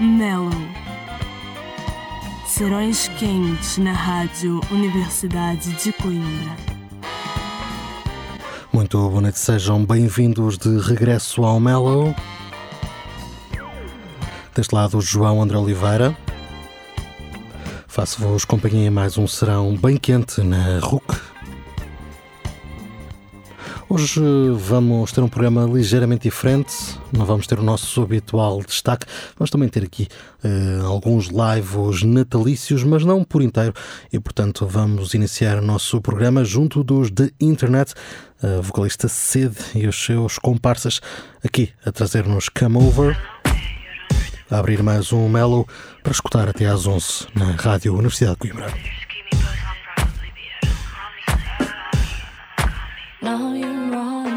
Mellow. Serões quentes na Rádio Universidade de Coimbra. Muito boa noite, sejam bem-vindos de regresso ao Mellow. Deste lado, João André Oliveira. Faço-vos companhia em mais um serão bem quente na RUC. Hoje vamos ter um programa ligeiramente diferente, não vamos ter o nosso habitual destaque, vamos também ter aqui uh, alguns lives natalícios, mas não por inteiro, e portanto vamos iniciar o nosso programa junto dos The Internet, a vocalista Sid e os seus comparsas aqui a trazer-nos Come Over, a abrir mais um Mellow para escutar até às 11 na Rádio Universidade de Coimbra. No, you're wrong,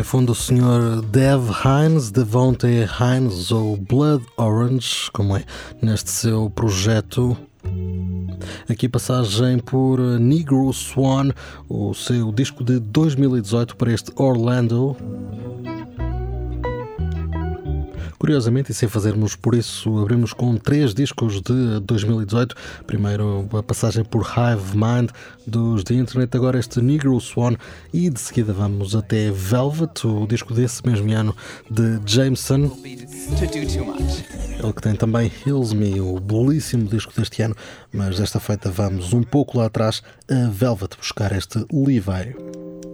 em fundo o Sr. Dev Hines, Devontae Hines ou Blood Orange, como é, neste seu projeto. Aqui passagem por Negro Swan, o seu disco de 2018 para este Orlando. Curiosamente, e sem fazermos por isso, abrimos com três discos de 2018. Primeiro a passagem por Hive Mind dos The Internet, agora este Negro Swan e de seguida vamos até Velvet, o disco desse mesmo ano de Jameson. Ele que tem também Heals Me, o belíssimo disco deste ano, mas desta feita vamos um pouco lá atrás a Velvet buscar este Levi.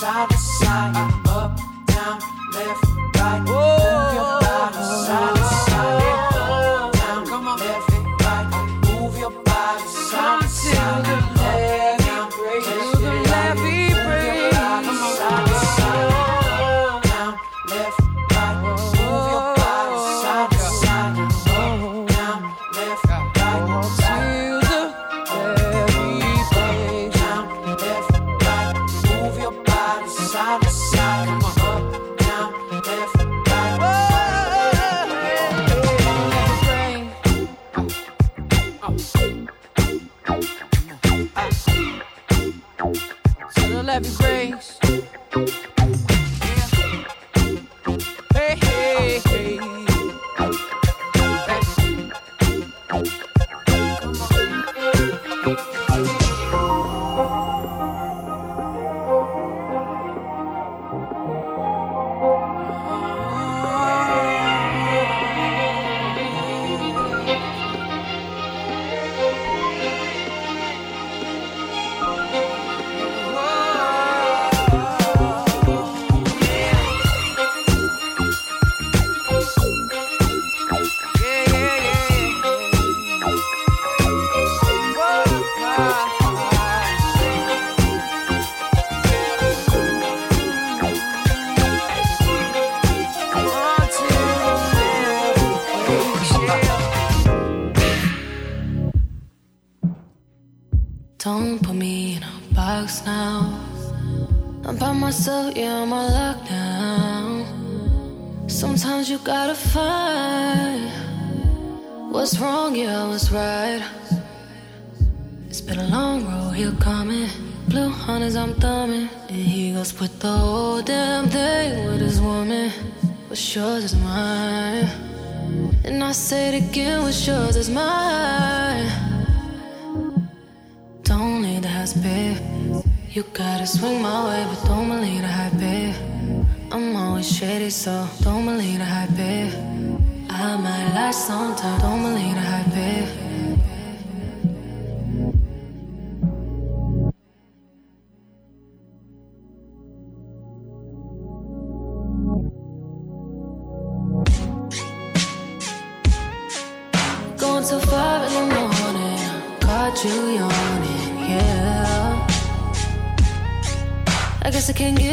side to side. Gotta find what's wrong, yeah, what's right. It's been a long road here coming. Blue hunters, I'm thumbing. And he goes put the whole damn thing with his woman. What's yours is mine. And I say it again, what's yours is mine. Don't need the house, babe. You gotta swing my way, but don't believe the hype, babe. I'm always shady, so don't believe the hype, babe. I might lie sometimes, don't believe the hype, babe. Going till five in the morning. Caught you yawning, yeah. I guess I can't get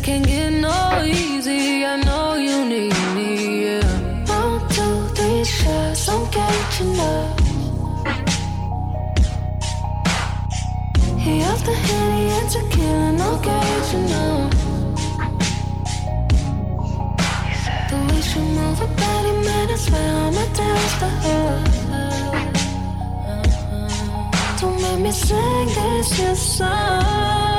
I can't get no easy. I know you need me, yeah. One, two, three shots, I'm catching up. He off the henny and tequila, no gauging up. The way she move her body, man, I swear I'ma dance to her. Don't make me sing this your song.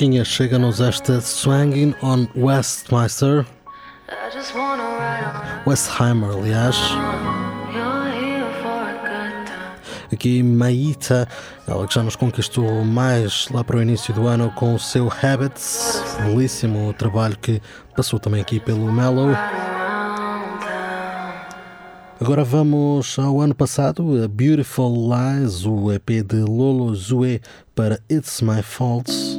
Fresquinha, chega-nos esta Swangin' on Westmeister. Westheimer, aliás. Aqui Maíta, ela que já nos conquistou mais lá para o início do ano com o seu Habits, belíssimo trabalho que passou também aqui pelo Mellow. Agora vamos ao ano passado, a Beautiful Lies, o EP de Lolo Zue para It's My Fault.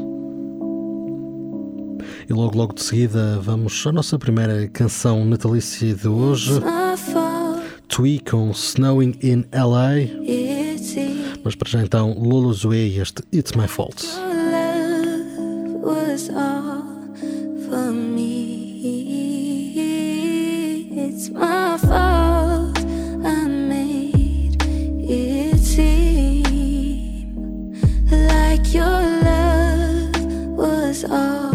E logo, logo de seguida, vamos à nossa primeira canção natalícia de hoje, Twee com Snowing in LA. Mas para já então, Lolo Zue e este It's My Fault. your love was all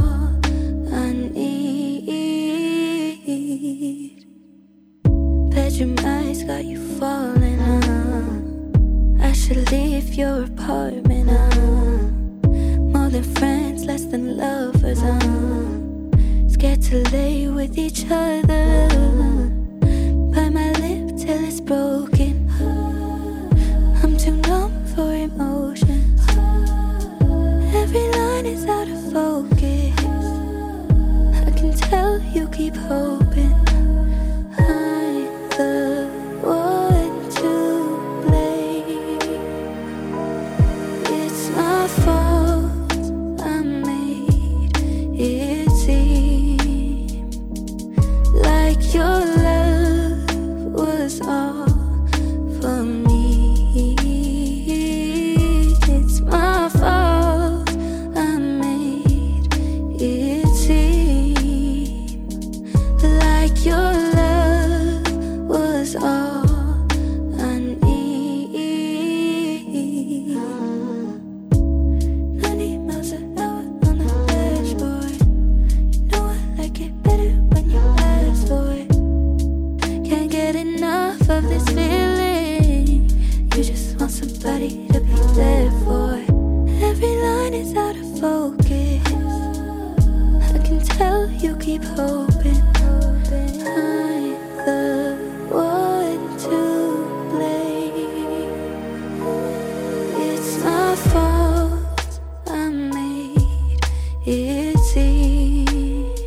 it seemed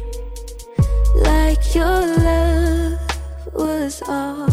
like your love was all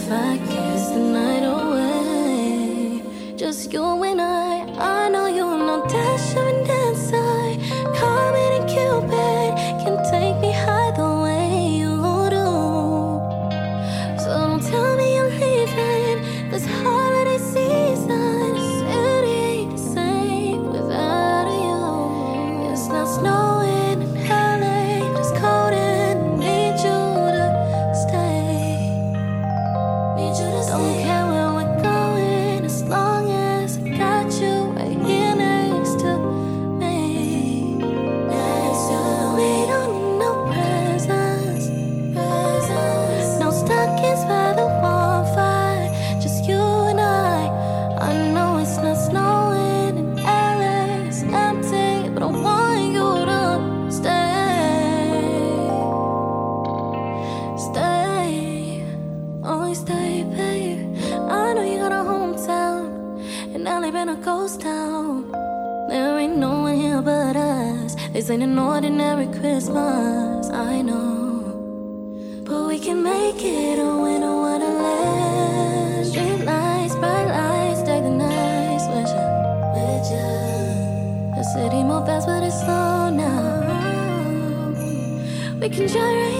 if I cast the night away? Just you and I. This ain't an ordinary Christmas, I know. But we can make it a winter wonderland. Street lights, bright lights, take the nights with ya, with ya. The city moves fast, but it's slow now. We can try right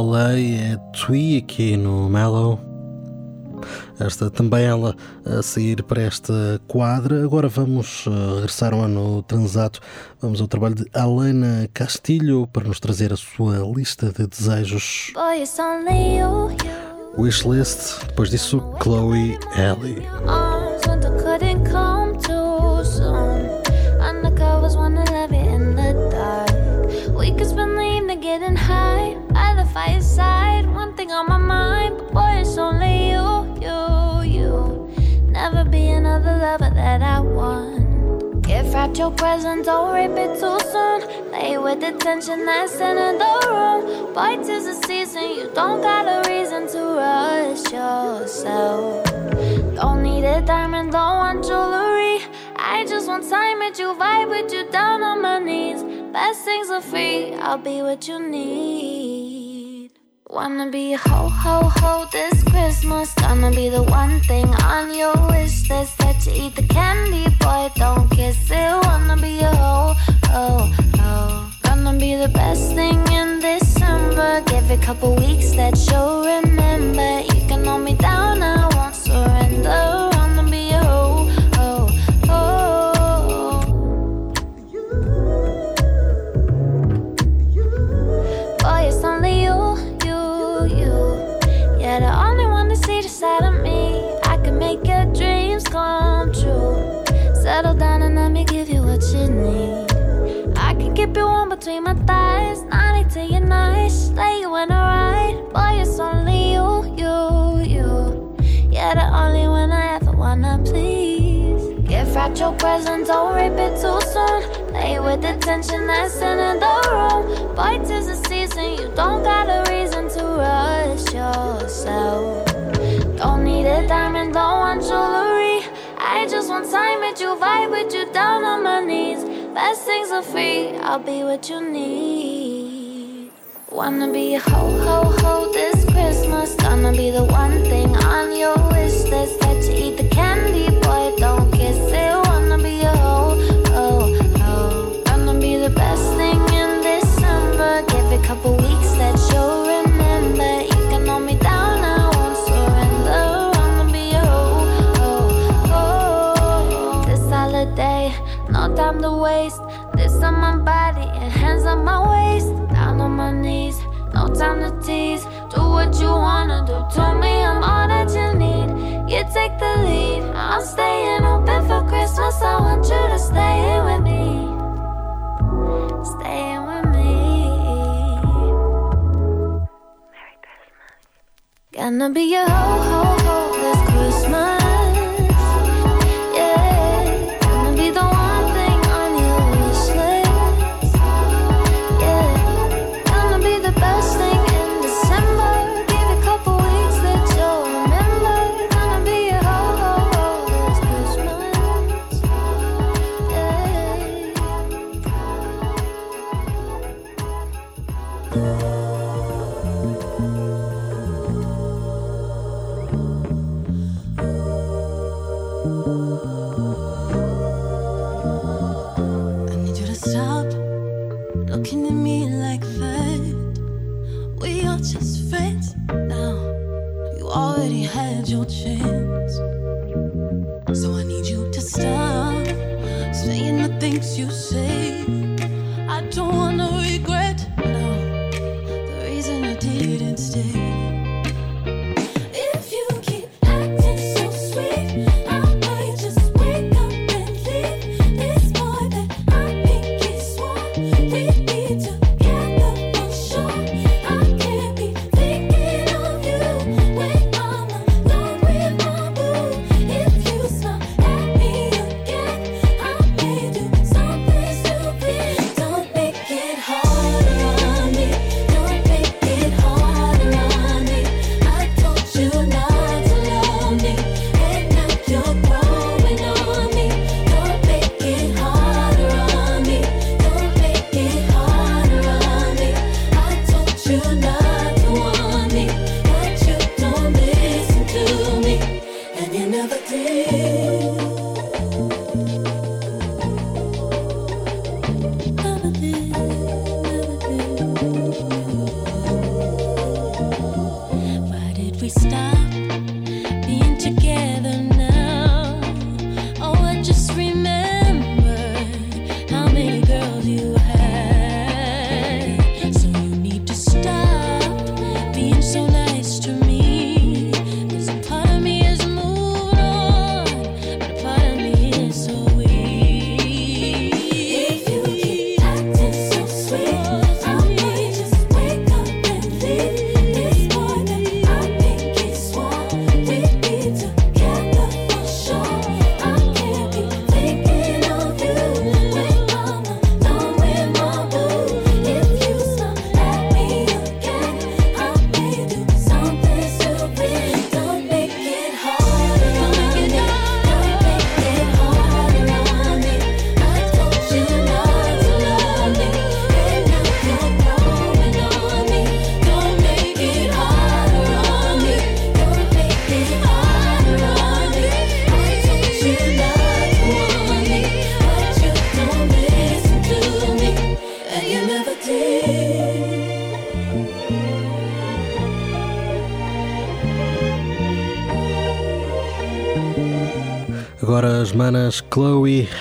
LA é Tui aqui no Mellow. Esta também ela a sair para esta quadra. Agora vamos eh, regressar ao ano transato. Vamos ao trabalho de Alana Castilho para nos trazer a sua lista de desejos. Boy, Wishlist, depois disso, Chloe Alley. Lover that I want. Gift wrapped your present, don't rip it too soon. Play with the tension that's in the room. Boy, tis the season, you don't got a reason to rush yourself. Don't need a diamond, don't want jewelry. I just want time with you, vibe with you down on my knees. Best things are free, I'll be what you need. Wanna be ho ho ho this Christmas. Gonna be the one thing on your wish list that you eat the candy, boy. Don't kiss it. Wanna be a ho ho ho. Gonna be the best thing in December. Give it a couple weeks that you'll remember. My thighs. 90 till you're nice. Lay you in a ride. Boy, it's only you, you, you. Yeah, the only one I ever wanna please. Gift wrapped your present, don't rip it too soon. Lay with the tension that's in the room. Boy, tis the season, you don't got a reason to rush yourself. Don't need a diamond, don't want jewelry. I just want time with you, vibe with you down on my knees. Best things are free, I'll be what you need. Wanna be a ho ho ho this Christmas. Gonna be the one thing on your wish list that you eat the candy, boy. Don't This on my body and hands on my waist. Down on my knees, no time to tease. Do what you wanna do Tell me, I'm all that you need. You take the lead, I'm staying open for Christmas. I want you to stay with me. Stay with me. Merry Christmas. Gonna be your ho ho ho just remember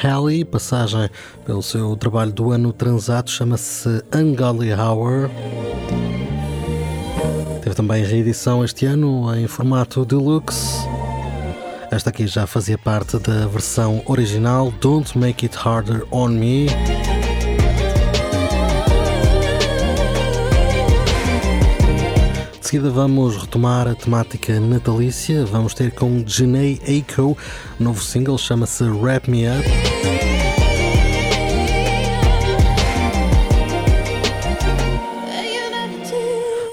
Halley, passagem pelo seu trabalho do ano transato, chama-se Ungodly Hour. Teve também reedição este ano em formato deluxe. Esta aqui já fazia parte da versão original Don't Make It Harder on Me. Seguida vamos retomar a temática natalícia. Vamos ter com Janae Aiko, novo single chama-se Wrap Me Up.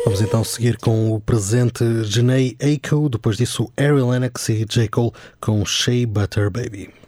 Vamos então seguir com o presente Janae Aiko, depois disso Ari Lennox e J. Cole com Shea Butter Baby.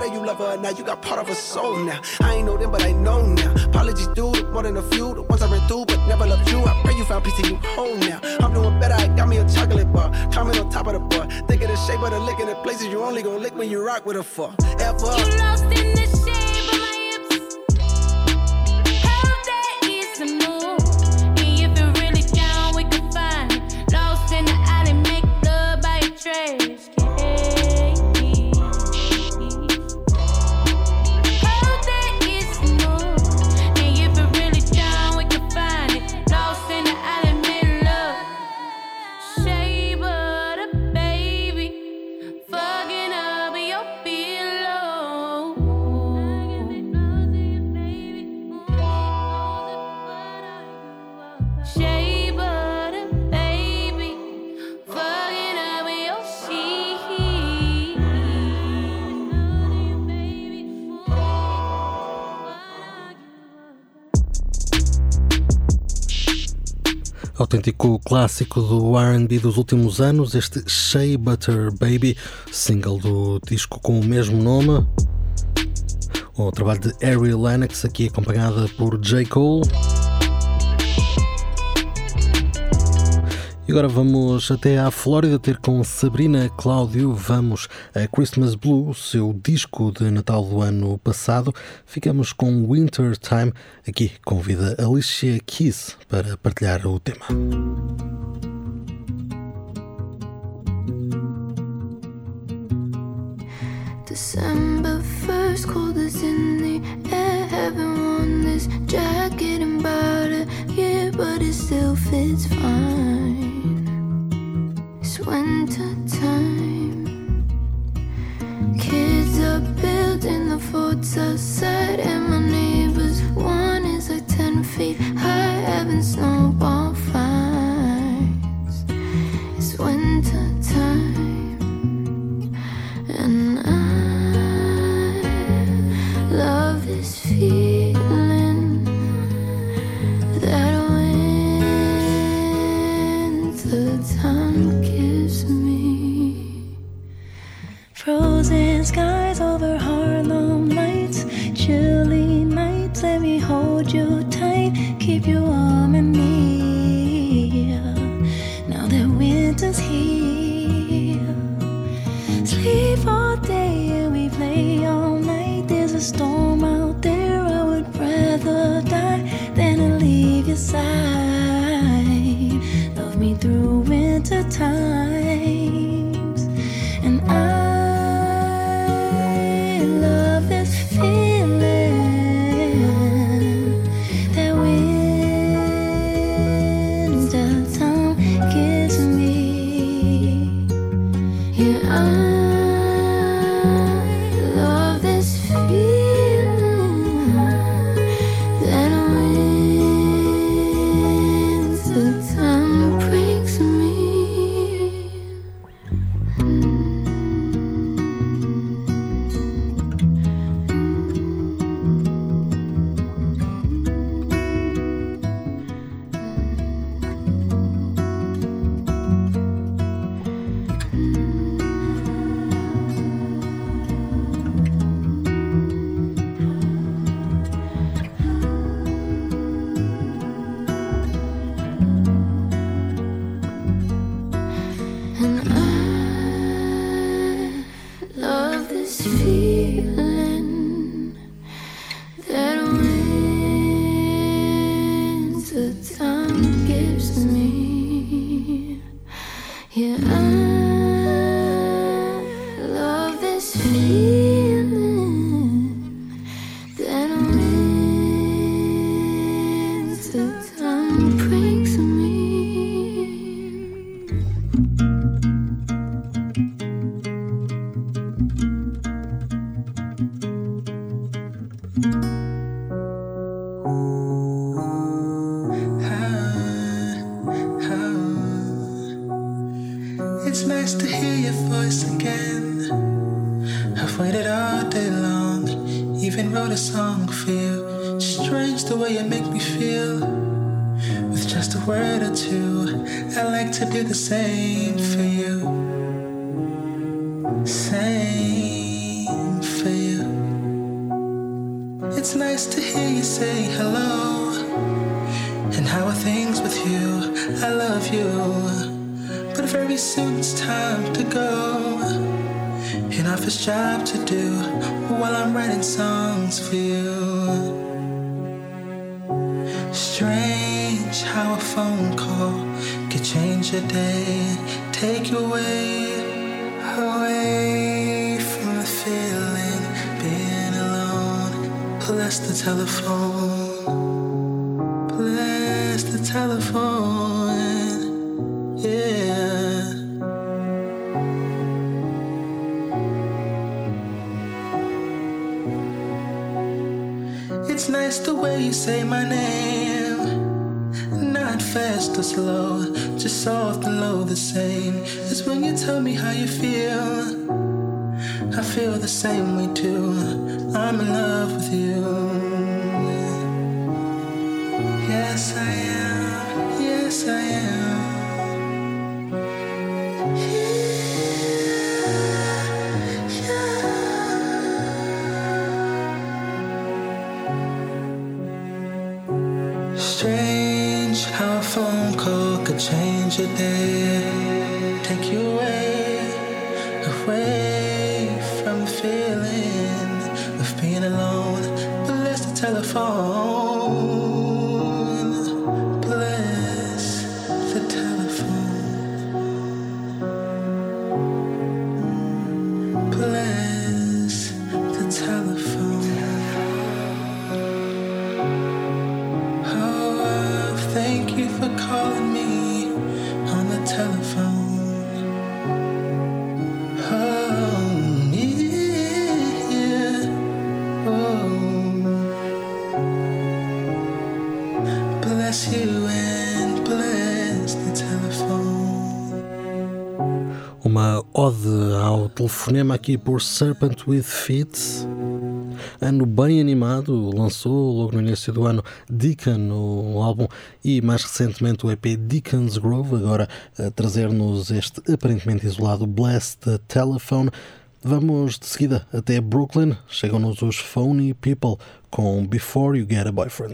Matter, you love her not. You got part of her soul now. I ain't know them, but I know now. Apologies to more than a few. The ones I ran through, but never loved you. I pray you found peace and you whole now. I'm doing better, I got me a chocolate bar. Climbing on top of the bar. Think of the shape of the lick in the places you only gon' lick when you rock with her for. Ever. You lost in Autêntico clássico do RB dos últimos anos, este Shea Butter Baby, single do disco com o mesmo nome. O trabalho de Harry Lennox, aqui acompanhada por J. Cole. E agora vamos até à Flórida ter com Sabrina Cláudio. Vamos a Christmas Blue, seu disco de Natal do ano passado. Ficamos com Winter Time. Aqui convida Alicia Keys para partilhar o tema. December 1st, cold in the air. Haven't worn this jacket in about a year, but it still fits fine. Bless the telephone, bless the telephone, yeah. It's nice the way you say my name. Not fast or slow, just soft and low the same. It's when you tell me how you feel. I feel the same way too. I'm in love with you. Yes, I am. Yes, I am. Aqui por Serpent with Feet. Ano bem animado, lançou logo no início do ano Deacon, o álbum, e mais recentemente o EP Deacon's Grove, agora a trazer-nos este aparentemente isolado Bless the Telephone. Vamos de seguida até Brooklyn, chegam-nos os Phony People com Before You Get a Boyfriend.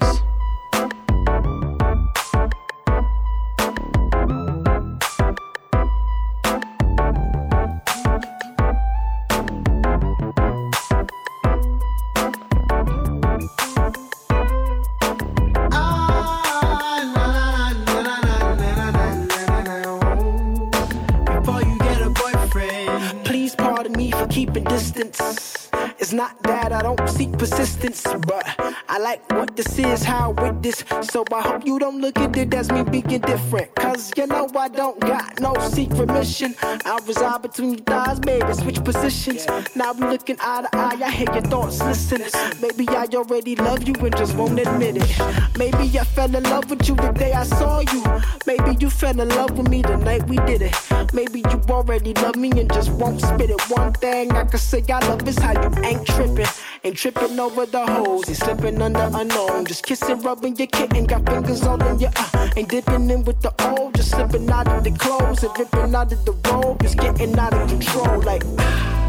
Being different. Cause you know I don't got no secret mission. I reside between your thighs, baby, switch positions. Now we looking eye to eye, I hear your thoughts, listen. Maybe I already love you and just won't admit it. Maybe I fell in love with you the day I saw you. Maybe you fell in love with me the night we did it. Maybe you already love me and just won't spit it. One thing I can say I love is how you ain't tripping. Ain't tripping over the hoes, ain't slipping under unknown. Just kissing, rubbing your kitten, got fingers all in your uh. Ain't dipping in with the old, just slipping out of the clothes and ripping out of the robe. Just getting out of control, like.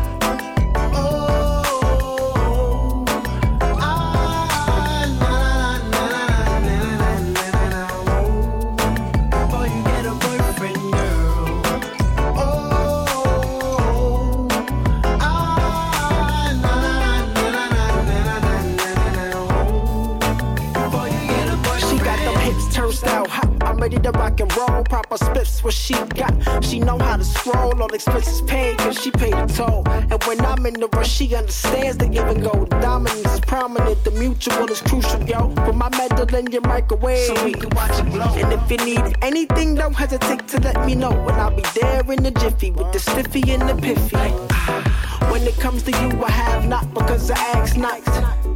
Ready to rock and roll. Proper spliffs what she got. She know how to scroll. All expenses paid cause she paid the toll. And when I'm in the rush, she understands the give and go. The dominance is prominent. The mutual is crucial, yo. Put my metal in your microwave. So we can watch it glow. And if you need anything, don't hesitate to let me know. And I'll be there in the jiffy with the stiffy and the piffy. Ah. When it comes to you, I have not because I ask not.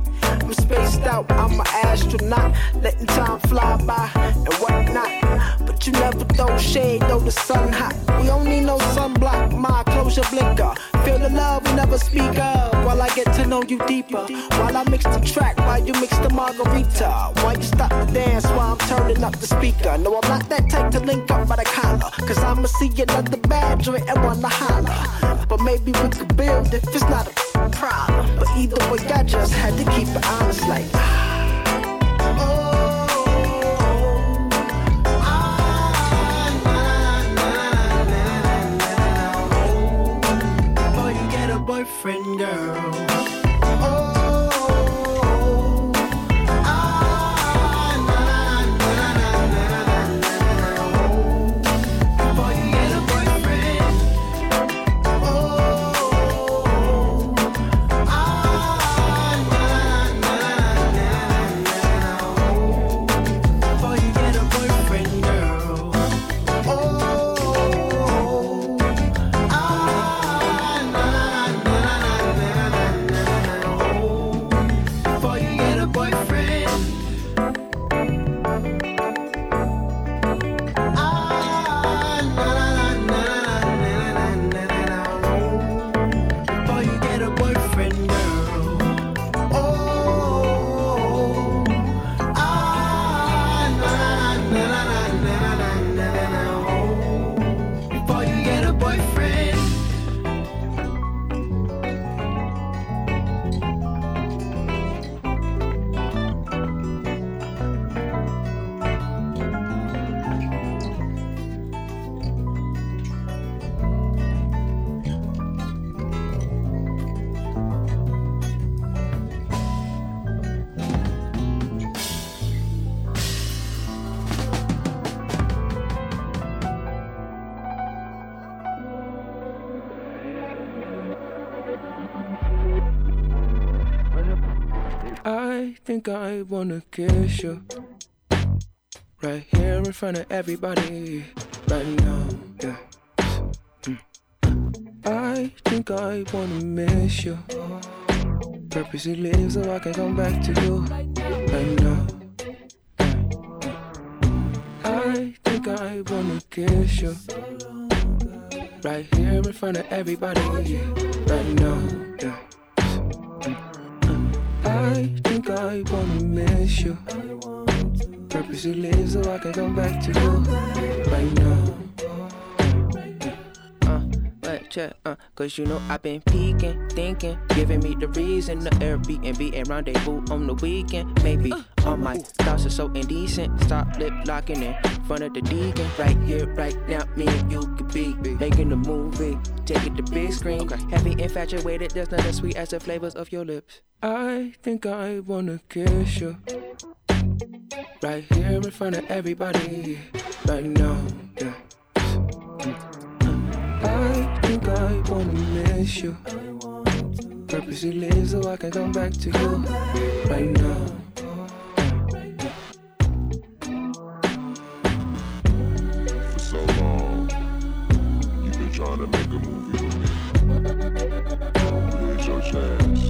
I'm spaced out, I'm an astronaut, letting time fly by and whatnot. But you never throw shade, though the sun hot. We don't need no sunblock, my close your blinker. Feel the love we never speak of while I get to know you deeper. While I mix the track, while you mix the margarita. While you stop the dance, while I'm turning up the speaker. No, I'm not that type to link up by the collar. Cause I'ma see another bad joint and wanna holler. But maybe we could build if it's not a problem. But either way, I just had to keep it honest like. You get a boyfriend, girl. Think I wanna kiss you right here in front of everybody right now. Yeah. I think I wanna miss you. Purposely leave so I can come back to you right now. I think I wanna kiss you right here in front of everybody right now. Yeah. I think I wanna miss you. Purposely leave so I can come back to you right now. Uh, but check, uh, cause you know I've been peeking, thinking, giving me the reason the Airbnb and rendezvous on the weekend. Maybe all my thoughts are so indecent. Stop lip locking in front of the deacon. Right here, right now, me and you could be making a movie. Take it to big screen. Heavy infatuated, there's nothing as sweet as the flavors of your lips. I think I wanna kiss you. Right here in front of everybody. Right now, yeah. Miss you. Purposely leave so I can come back to you. Right now. For so long, you've been trying to make a movie with me. Here's your chance.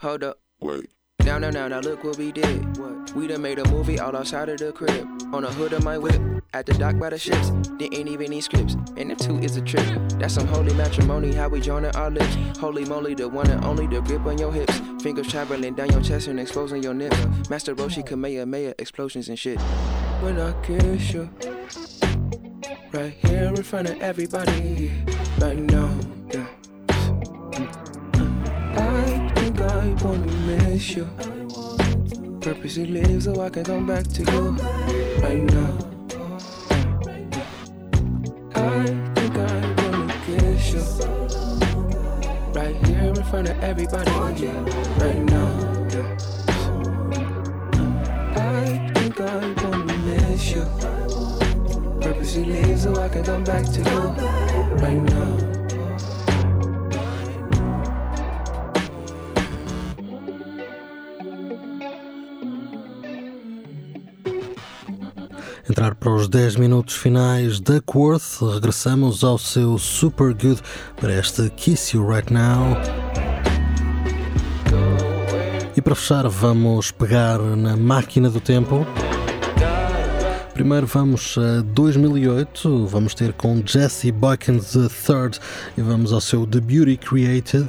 Hold up. Wait. Now, now, now, now, look what we did. What? We done made a movie all outside of the crib. On the hood of my whip, at the dock by the ships. There ain't even any scripts, and the two is a trick. That's some holy matrimony, how we joining our lips. Holy moly, the one and only, the grip on your hips. Fingers traveling down your chest and exposing your nips. Master Roshi, Kamehameha, explosions and shit. When I kiss you, right here in front of everybody, right now, yeah. I think I wanna miss you. Purposely leave so I can come back to you right now. I think I wanna kiss you right here in front of everybody right now. yeah. I think I wanna miss you. Purposely leave so I can come back to you right now. Entrar para os 10 minutos finais da Quarth, regressamos ao seu Super Good para este Kiss You Right Now. E para fechar, vamos pegar na máquina do tempo. Primeiro vamos a 2008, vamos ter com Jesse Boykins III e vamos ao seu The Beauty Created.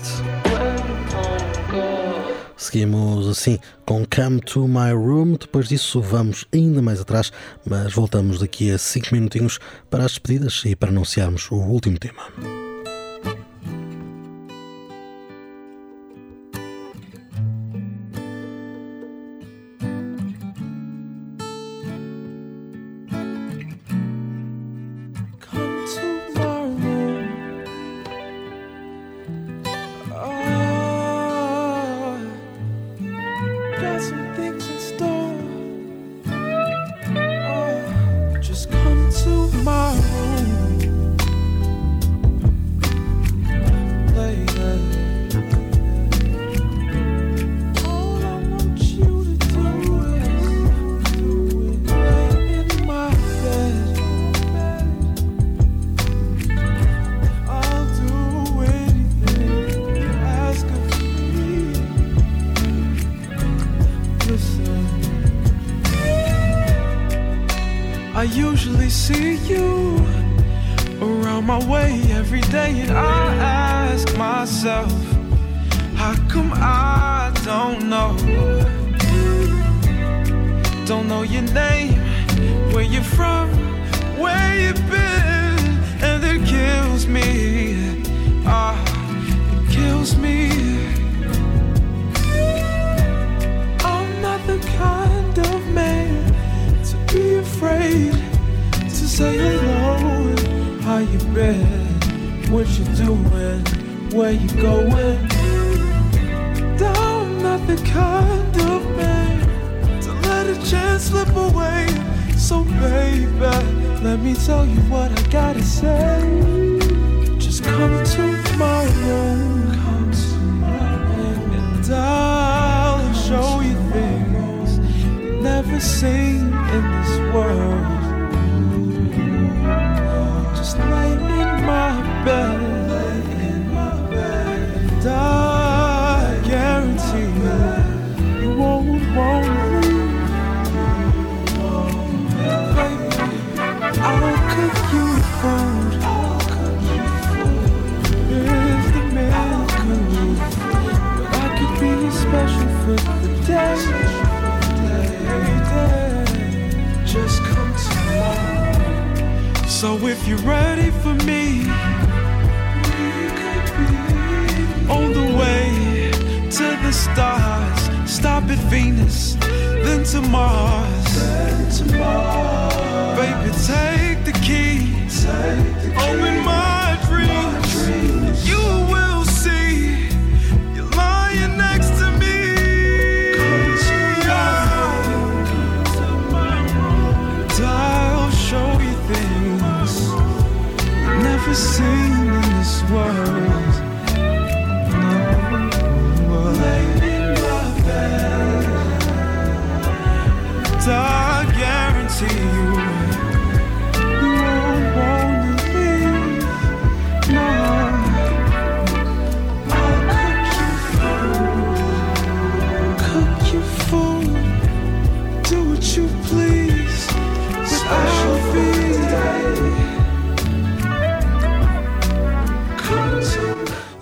Seguimos assim com Come to My Room. Depois disso, vamos ainda mais atrás, mas voltamos daqui a 5 minutinhos para as despedidas e para anunciarmos o último tema. A slip away. So baby, let me tell you what I gotta say. Just come to my room, come to my room, and I'll show you things you've never seen in this world. Just lay in my bed, So if you're ready for me, we could be on the way to the stars. Stop at Venus, then to Mars. Baby, take the keys. Open oh, my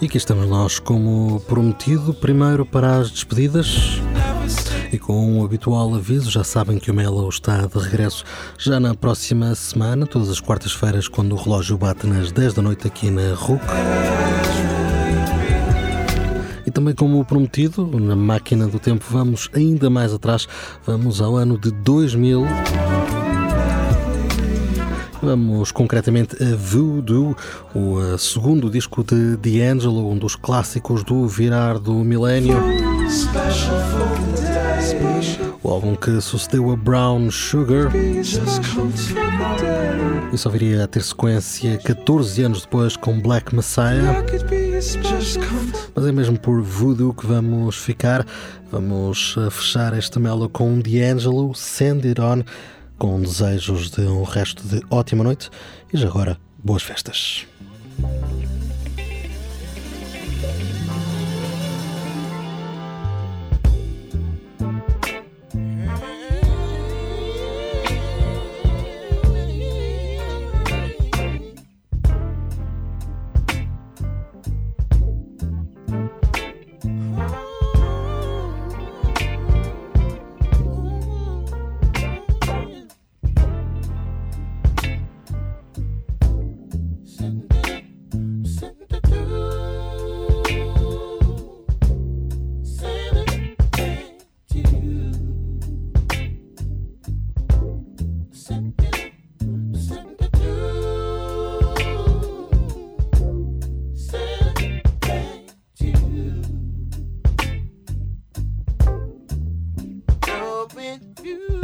E aqui estamos nós, como prometido, primeiro para as despedidas. E com o habitual aviso, já sabem que o Melo está de regresso já na próxima semana, todas as quartas-feiras, quando o relógio bate nas 10 da noite aqui na RUC. E também, como prometido, na máquina do tempo, vamos ainda mais atrás, vamos ao ano de 2000. Vamos concretamente a Voodoo, o eh, segundo disco de D'Angelo, um dos clássicos do virar do milénio. O álbum que sucedeu a Brown Sugar e só viria a ter sequência 14 anos depois com Black Messiah. Mas é mesmo por Voodoo que vamos ficar. Vamos eh, fechar esta mela com D'Angelo, Send It On, com desejos de um resto de ótima noite e já agora, boas festas. You.